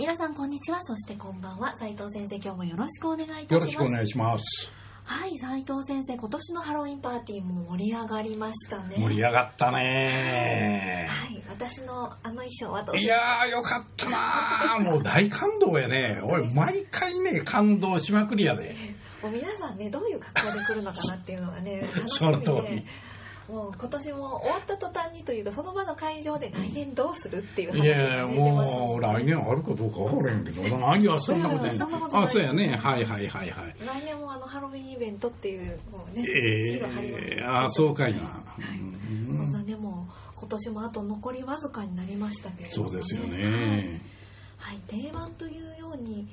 皆さんこんにちは。そしてこんばんは。斉藤先生今日もよろしくお願いいたします。よろしくお願いします。はい斉藤先生今年のハロウィンパーティーも盛り上がりましたね。盛り上がったね。はい私のあの衣装はどういやーよかったなー。もう大感動やね。俺毎回ね感動しまくりやで。もう皆さんねどういう格好で来るのかなっていうのがね楽しそみで。の通りもう今年も終わった途端にというかその場の会場で来年どうするっていう話いやいやが出てますもう来年あるかどうか分からへんけど何やそんなことやうんそんなことない。あそうやね。はいはいはいはい。来年もあのハロウィンイベントっていうもうね、えシーあそうかいな、そんなねもう今年もあと残りわずかになりましたけれども、そうですよはい。ねはい、定番というように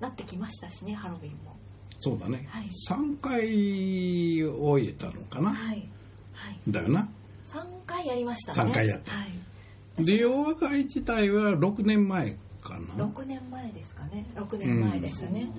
なってきましたしねハロウィンも。そうだね、はい。3回終えたのかな、はいはいだよな。3回やりましたね。三回やった。はい、で洋和会自体は6年前かな。6年前ですかね。6年前ですね、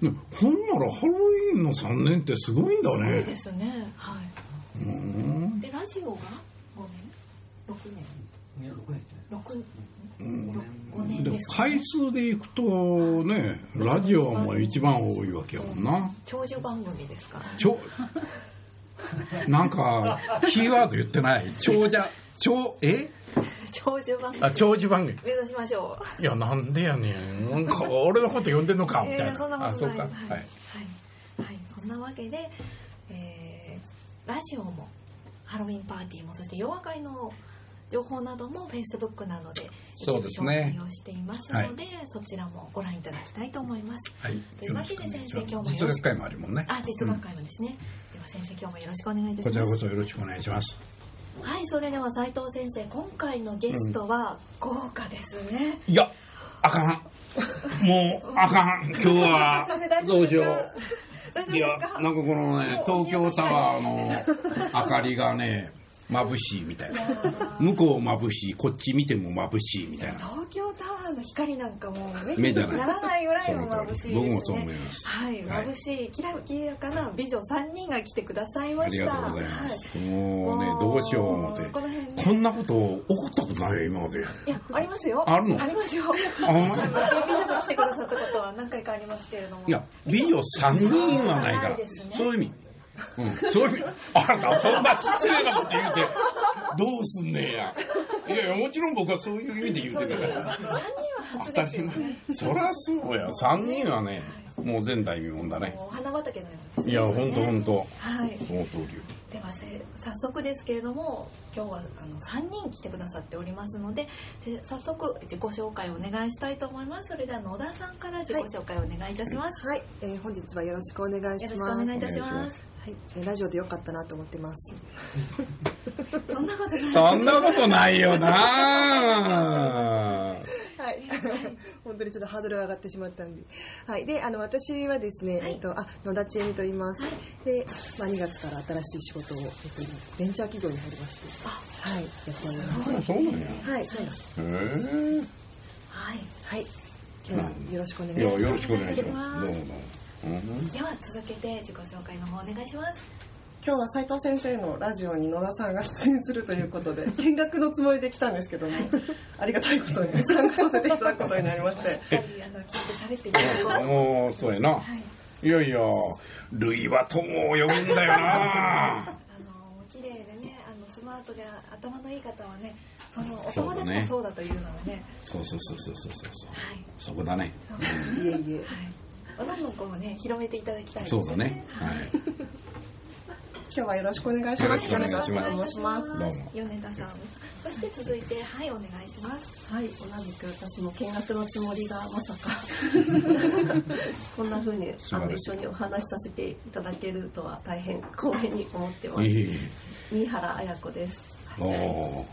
ねほんならハロウィンの3年ってすごいんだすごいねですね。はい。うん。でラジオが5年？6年？6年5年。で回、数でいくとねラジオはもう一番多いわけやもんな。長寿番組ですから。ちょ なんかキーワード言ってない。長者長え？長寿番組。あ長寿番組。目指しましょう。いやなんでやねん。なんか俺のこと呼んでんのか みたいな。そんなことあそうか。ない。ははい。い、はい、そんなわけで、えーラジオもハロウィンパーティーもそして夜和会の情報などもフェイスブックなどで一そうですね。介をしていますのでそちらもご覧いただきたいと思います。はい。というわけで先生今日も実よろしく。学会もあるもんね。あ実学会もですね、では先生今日もよろしくお願いいたしこちらます。こそよろしくお願いします。はいそれでは斉藤先生今回のゲストは豪華ですね。いやあかん。もうあかん。今日は。どうしよう。いやなんかこのね東京タワーの明かりがね眩しいみたいな。向こう眩しいこっち見ても眩しいみたいな。東京タワーの光なんかもう目目じゃない。にならないぐらいも眩しいですね。僕もそう思います。はい、はい眩しい、きらきらかな美女三人が来てくださいました。ありがとうございまはす、もうねどうしよう思って。この辺ね。こんなこと起こったことないよ今まで。いや、ありますよ。あるの？ありますよ。あ美女が来てくださったことは何回かありますけれども。いや美女3人はないから。ね。そういう意味うん、そういうあなたそんな失礼なこと言うてどうすんねんや。いやいやもちろん僕はそういう意味で言うてるから。三人は初当たりですよ。ね。前。そりゃそうや。3人はねもう前代未聞だね。もうお花畑のようですね。いやほんとほんと。はい。その通りよ。ではせ早速ですけれども今日はあの3人来てくださっておりますのでで早速自己紹介をお願いしたいと思います。それでは野田さんから自己紹介をお願いいたします、はい、えー本日はよろしくお願いしよろしくおます。願いいたしお願いしますはい、えーラジオでよかったなと思ってます。そんなことない。そんなことないよな。はい、本当にちょっとハードルが上がってしまったんで。はい、で、あの私はですね、はい。えっとあ野田千恵美と言います。で、まあ2月から新しい仕事をえっとベンチャー企業に入りまして、はい、やっております。そうなんや。はい、そうです。へえ。はい。はい、今日はよろしくお願いします。よろしくお願いします。どうもどでは続けて自己紹介の方お願いします。今日は斉藤先生のラジオに野田さんが出演するということで 見学のつもりで来たんですけどもありがたいことに参加させていただくことになりまして。しっかりあの聞いて喋っていただこうもうそうやな、はい。い、やいやルイは友を呼ぶんだよな。あの綺麗でねあのスマートで頭のいい方はねそのお友達もそうだというのはね。そうそうそうそうそうそう。そうはい。そこだね。いえいえ。はい、どんどんこうね広めていただきたいですそうだね。ははい。今日はよろしくお願いします。よろしくお願いします。よろくお願いします。どうも。米田さん。そして続いてはいお願いします。はい、同じく私も見学のつもりがまさか。こんな風にあの一緒にお話しさせていただけるとは大変光栄に思ってます。いい新原彩子です。おお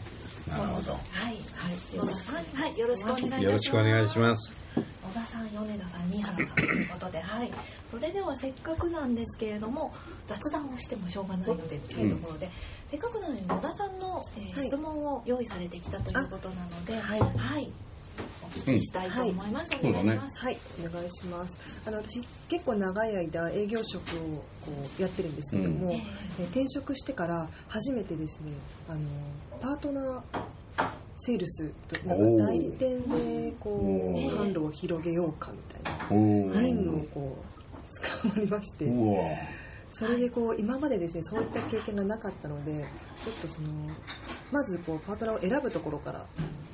なるほど。はい、はい、よろしくお願いします。よろしくお願いします。野田さん、米田さん、新原さんということで、はい。それではせっかくなんですけれども、雑談をしてもしょうがないのでっていうところで、せっかくなので野田さんの、えーはい質問を用意されてきたということなので、はいは聞きしたいと思います。うんお願いします。はい、お願いします。あの私結構長い間営業職をこうやってるんですけども、うんえ転職してから初めてですね、あのパートナーセールスとなんか代理店でこう販路を広げようかみたいなお任務をこう捕まりまして、それでこう今までですねそういった経験がなかったのでちょっとそのまずこうパートナーを選ぶところから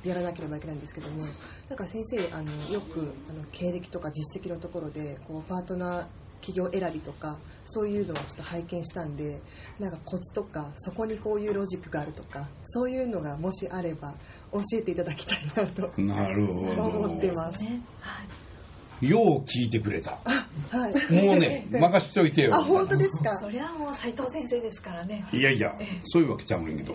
やらなければいけないんですけどもなんか先生あのよくあの経歴とか実績のところでこうパートナー企業選びとかそういうのをちょっと拝見したんでなんかコツとかそこにこういうロジックがあるとかそういうのがもしあれば教えていただきたいなとなるほ思ってど。ます。ね、はい。よう聞いてくれた。はい。もうね、任しといてよ。あ本当ですか？そ。れはもう斉藤先生ですからね。いやいや、そういうわけちゃうねんけど。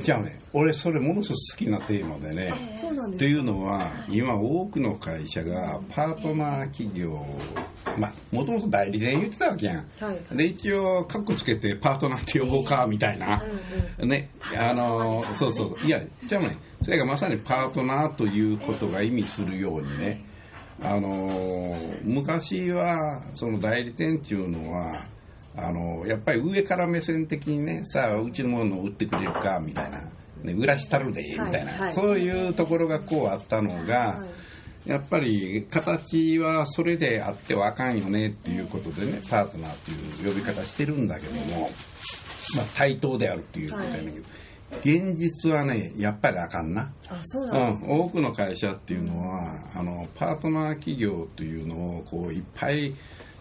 じゃあね、俺それものすごく好きなテーマでね。そうなんですというのは今多くの会社がパートナー企業まあもともと代理店言ってたわけやん、はいで一応カッコつけてパートナーって呼ぼうかみたいな、ねあのそうそういやじゃあねそれがまさにパートナーということが意味するようにねあの昔はその代理店っていうのはあのやっぱり上から目線的にねさあうちのものを売ってくれるかみたいな、ね、売らしたるでみたいな、はい。はいそういうところがこうあったのが、はい。やっぱり形はそれであってはあかんよねっていうことでねパートナーっていう呼び方してるんだけども、まあ、対等であるっていうことやねんけど、現実はねやっぱりあかんな。あそううなんです。ん、多くの会社っていうのはあのパートナー企業というのをこういっぱい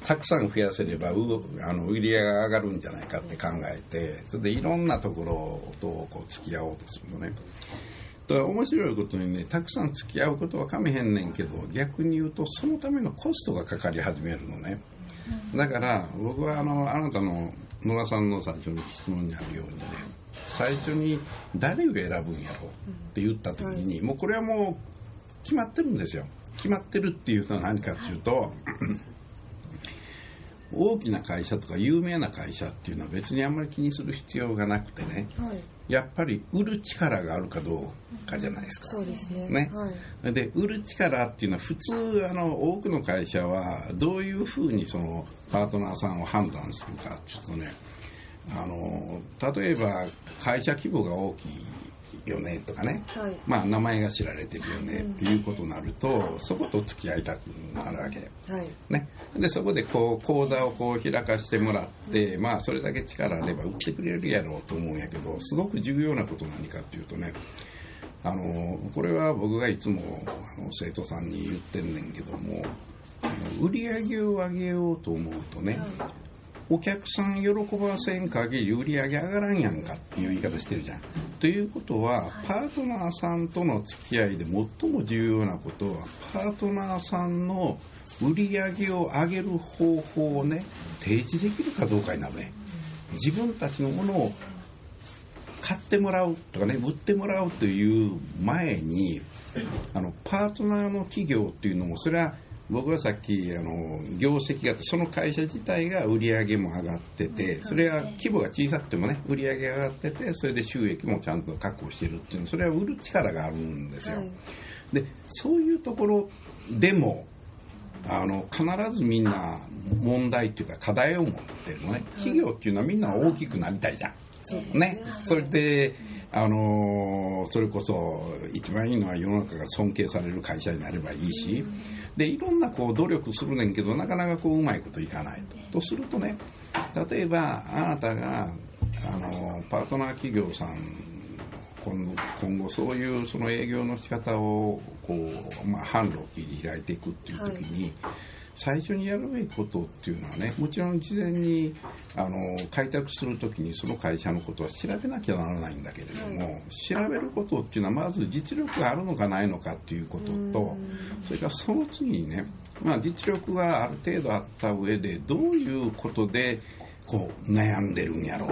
たくさん増やせればうあの売り上げが上がるんじゃないかって考えてそれでいろんなところとこう付き合おうとするのね。だから面白いことにねたくさん付き合うことはかめへんねんけど逆に言うとそのためのコストがかかり始めるのね。だから僕はあのあなたの野田さんの最初の質問にあるようにね最初に誰を選ぶんやろうって言った時に、もうこれはもう決まってるんですよ決まってるっていうのは何かっていうと、大きな会社とか有名な会社っていうのは別にあんまり気にする必要がなくてねはい。やっぱり売る力があるかどうかじゃないですか。そうですね。ねはい。で売る力っていうのは普通あの多くの会社はどういうふうにそのパートナーさんを判断するかっていうとねあの例えば会社規模が大きいよねとかね、はい。まあ名前が知られてるよねっていうことになるとそこと付き合いたくなるわけ。はい。ね、でそこでこう講座をこう開かしてもらって、まあそれだけ力あれば売ってくれるやろうと思うんやけどすごく重要なこと何かっていうとねあのこれは僕がいつもあの生徒さんに言ってんねんけども売り上げを上げようと思うとね、お客さん喜ばせん限り売り上げ上がらんやんかっていう言い方してるじゃん。ということは、パートナーさんとの付き合いで最も重要なことはパートナーさんの売り上げを上げる方法をね提示できるかどうかになるね。自分たちのものを買ってもらうとかね売ってもらうという前にあのパートナーの企業っていうのもそれは僕はさっきあの業績がその会社自体が売り上げも上がっててそれは規模が小さくてもね売り上げが上がっててそれで収益もちゃんと確保してるっていうのそれは売る力があるんですよ。はい。でそういうところでもあの必ずみんな問題っていうか課題を持ってるのね。企業っていうのはみんな大きくなりたいじゃん。ね、それで、あのーそれこそ一番いいのは世の中が尊敬される会社になればいいし、でいろんなこう努力するねんけどなかなかこううまいこといかないと。とするとね例えばあなたが、あのーパートナー企業さん今後今後そういうその営業の仕方をこう、まあ、販路を切り開いていくっていう時に、最初にやるべきことっていうのはねもちろん事前にあの開拓する時にその会社のことは調べなきゃならないんだけれども、調べることっていうのはまず実力があるのかないのかっていうこととそれからその次にね、まあ、実力がある程度あった上でどういうことでこう悩んでるんやろ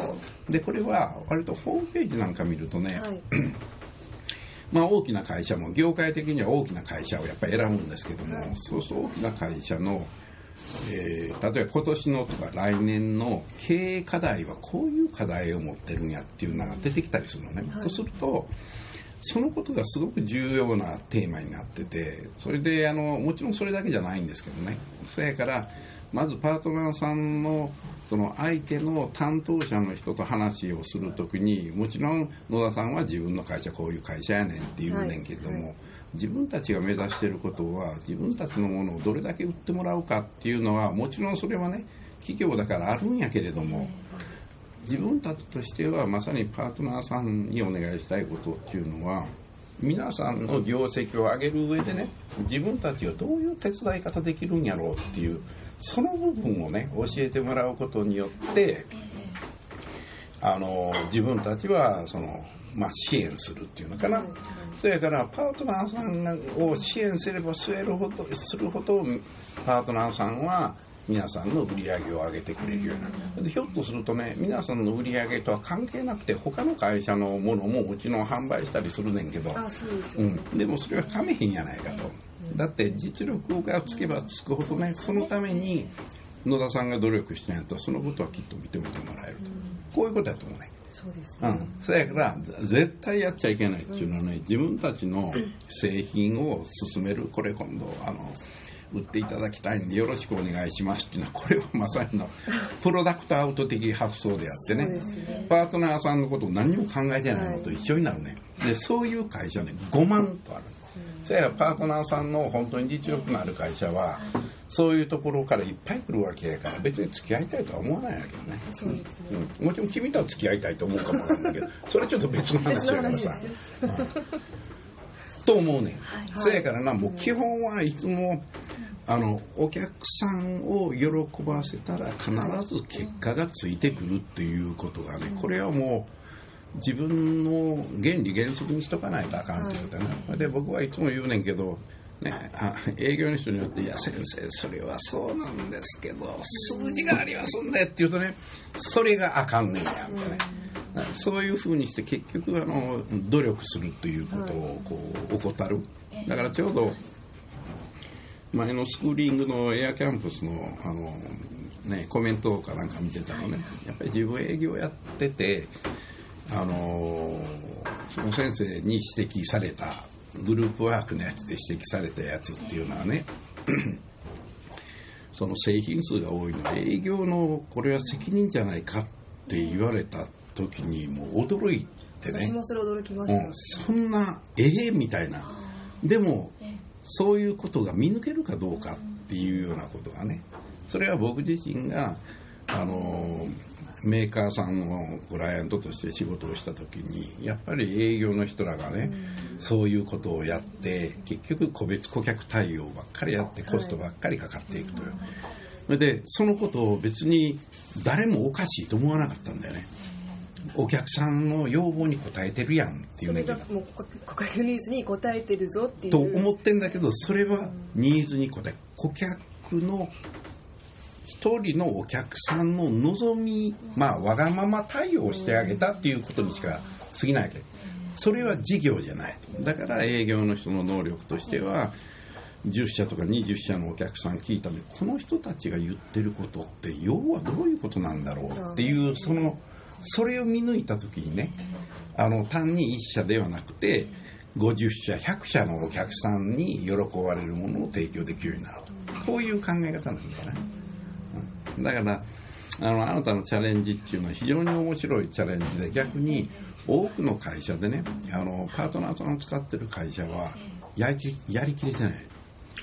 う。でこれは割とホームページなんか見るとね、はい。まあ、大きな会社も業界的には大きな会社をやっぱり選ぶんですけども、そうすると大きな会社の、えー例えば今年のとか来年の経営課題はこういう課題を持ってるんやっていうのが出てきたりするのね。とするとそのことがすごく重要なテーマになっててそれであのもちろんそれだけじゃないんですけどねそやからまずパートナーさんのその相手の担当者の人と話をするときにもちろん野田さんは自分の会社こういう会社やねんって言うねんけども、はい。はい自分たちが目指していることは自分たちのものをどれだけ売ってもらうかっていうのはもちろんそれはね企業だからあるんやけれども自分たちとしてはまさにパートナーさんにお願いしたいことっていうのは皆さんの業績を上げる上でね自分たちがどういう手伝い方できるんやろうっていうその部分をね教えてもらうことによってあの自分たちはその、まあ、支援するっていうのかな、それからパートナーさんを支援すればするほどするほどパートナーさんは皆さんの売り上げを上げてくれるようになる。でひょっとするとね皆さんの売り上げとは関係なくて他の会社のものもうちの販売したりするねんけど。あそうですよ、うん、でもそれはかめへんやないかと。だって実力がつけばつくほどね、そのために野田さんが努力してないと、そのことはきっと認めてもらえると。こういうことだと思うね。そうですね、うん。そやから、絶対やっちゃいけないっていうのはね、自分たちの製品を進める、これ今度、あの、売っていただきたいんでよろしくお願いしますっていうのはこれはまさにのプロダクトアウト的発想であってねねパートナーさんのことを何も考えてないのと一緒になるね、でそういう会社ね5万とある、そやパートナーさんの本当に実力のある会社はそういうところからいっぱい来るわけやから別に付き合いたいとは思わないわけよね。そうですね、うん、もちろん君とは付き合いたいと思うかもわかんないけど それちょっと別の話だからさ、うん。と思うねん、そやからなもう基本はいつもあのお客さんを喜ばせたら必ず結果がついてくるっていうことがねこれはもう自分の原理原則にしとかないとあかんってことだな、で僕はいつも言うねんけどね、あ営業の人によって「いや先生それはそうなんですけど数字がありますんで」って言うとねそれがあかんねんやん。かね、そういうふうにして結局あの努力するということをこう怠る。だからちょうど前のスクーリングのエアキャンプスのあの、ね、コメントかなんか見てたのね。やっぱり自分営業やっててあのその先生に指摘されたグループワークのやつで指摘されたやつっていうのはね その製品数が多いのは営業のこれは責任じゃないかって言われた時にもう驚いてね。私もそれ驚きました、うん、そんなええみたいな。でもそういうことが見抜けるかどうかっていうようなことがねそれは僕自身があのメーカーさんのクライアントとして仕事をした時にやっぱり営業の人らがね、そういうことをやって結局個別顧客対応ばっかりやってコストばっかりかかっていくという、それでそのことを別に誰もおかしいと思わなかったんだよね。お客さんの要望に応えてるやんっていそうねもう顧客ニーズに応えてるぞっていう。と思ってんだけどそれはニーズに応え顧客の一人のお客さんの望みまあわがまま対応してあげたっていうことにしか過ぎないわけ。それは事業じゃない。だから営業の人の能力としては10社とか20社のお客さん聞いたのにこの人たちが言ってることって要はどういうことなんだろうっていうそのそれを見抜いた時にねあの単に1社ではなくて50社100社のお客さんに喜ばれるものを提供できるようになると。こういう考え方なんだな、うん、だからあのあなたのチャレンジっていうのは非常に面白いチャレンジで逆に多くの会社でねあのパートナーさんを使ってる会社はやりきやりきれてない。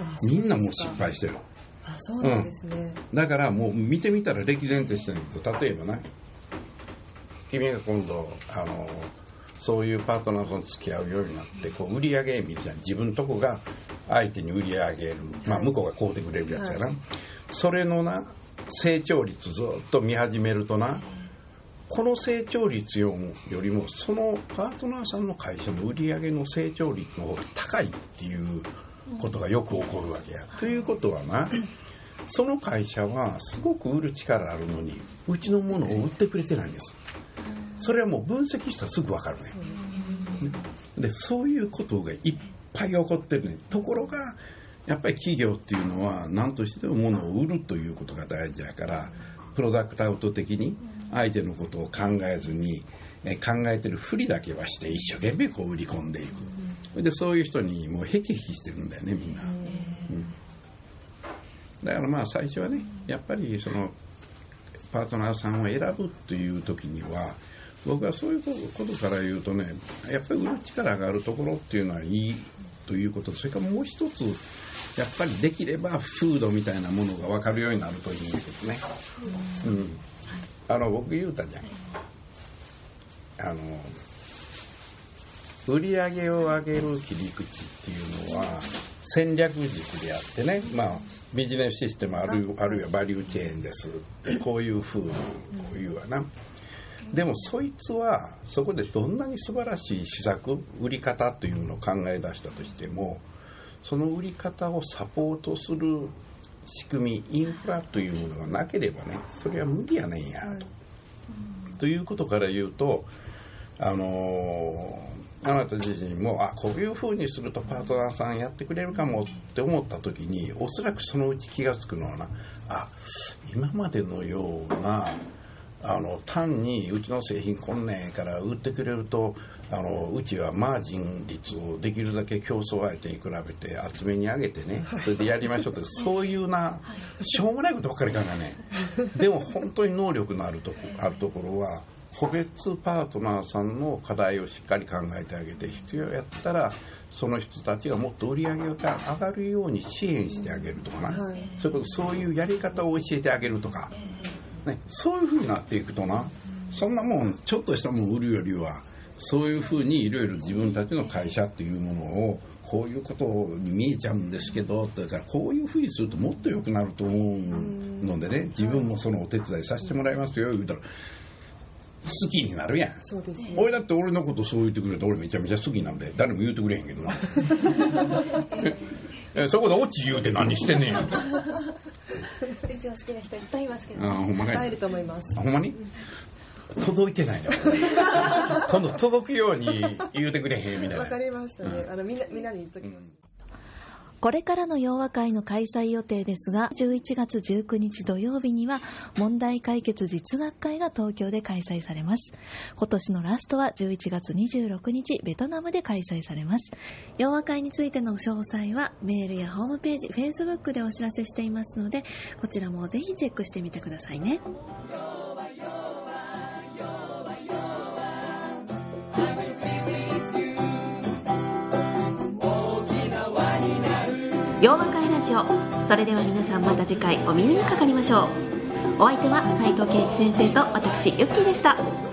あみんなもう失敗してる。あそうなんですね、だからもう見てみたら歴然としてるけど例えばな君が今度あのそういうパートナーと付き合うようになってこう売り上げ見るじゃん自分とこが相手に売り上げる、まあ、向こうが買うてくれるやつやな、それのな成長率ずっと見始めるとなこの成長率よよりもそのパートナーさんの会社の売り上げの成長率の方が高いっていうことがよく起こるわけや。ということはなその会社はすごく売る力あるのにうちのものを売ってくれてないんです。それはもう分析したらすぐ分かるね。でそういうことがいっぱい起こってるね。ところがやっぱり企業っていうのは何としても物を売るということが大事だからプロダクトアウト的に相手のことを考えずにえ考えてるふりだけはして一生懸命こう売り込んでいく。でそういう人にもうへきへきしてるんだよねみんな、うん。だからまあ最初はねやっぱりそのパートナーさんを選ぶという時には僕はそういうことから言うとねやっぱり売る力があるところっていうのはいいということ。それからもう一つやっぱりできればフードみたいなものが分かるようになるといいんですね。うん、あの僕言うたじゃん。あの売り上げを上げる切り口っていうのは戦略軸であってね、まあ、ビジネスシステムあるあるいはバリューチェーンですこういうふうにこういうわな。でもそいつはそこでどんなに素晴らしい施策売り方というのを考え出したとしてもその売り方をサポートする仕組みインフラというものがなければねそれは無理やねんやと。ということから言うとあのあなた自身もあこういうふうにするとパートナーさんやってくれるかもって思った時におそらくそのうち気が付くのはなあ今までのようなあの単にうちの製品こんねんから売ってくれるとあのうちはマージン率をできるだけ競争相手に比べて厚めに上げてねそれでやりましょうってそういうなしょうもないことばっかり考えねでも本当に能力のあるとこあるところは個別パートナーさんの課題をしっかり考えてあげて必要やったらその人たちがもっと売り上げが上がるように支援してあげるとかな、はい、そういうことそういうやり方を教えてあげるとか、ね、そういうふうになっていくとな。そんなもんちょっとしたもん売るよりはそういうふうにいろいろ自分たちの会社っていうものをこういうことに見えちゃうんですけどだからこういうふうにするともっと良くなると思うのでね自分もそのお手伝いさせてもらいますよ言うたら。好きになるやん。そうです、ね、俺だって俺のことそう言ってくれて俺めちゃめちゃ好きなんで誰も言うてくれへんけどな。そこでオチ言うて何してんねん。先生は好きな人いっぱいいますけど、あほんまかい。ると思います。ほんまに？届いてないの 今度届くように言うてくれへんみたいなわかりましたね、うん、あのみんなみんなに言っときます、うんこれからの洋和会の開催予定ですが、11月19日土曜日には問題解決実学会が東京で開催されます。今年のラストは11月26日ベトナムで開催されます。洋和会についての詳細はメールやホームページ、Facebook でお知らせしていますので、こちらもぜひチェックしてみてくださいね。洋和会ラジオ。それでは皆さんまた次回お耳にかかりましょう。お相手は斉藤圭一先生と私ユッキーでした。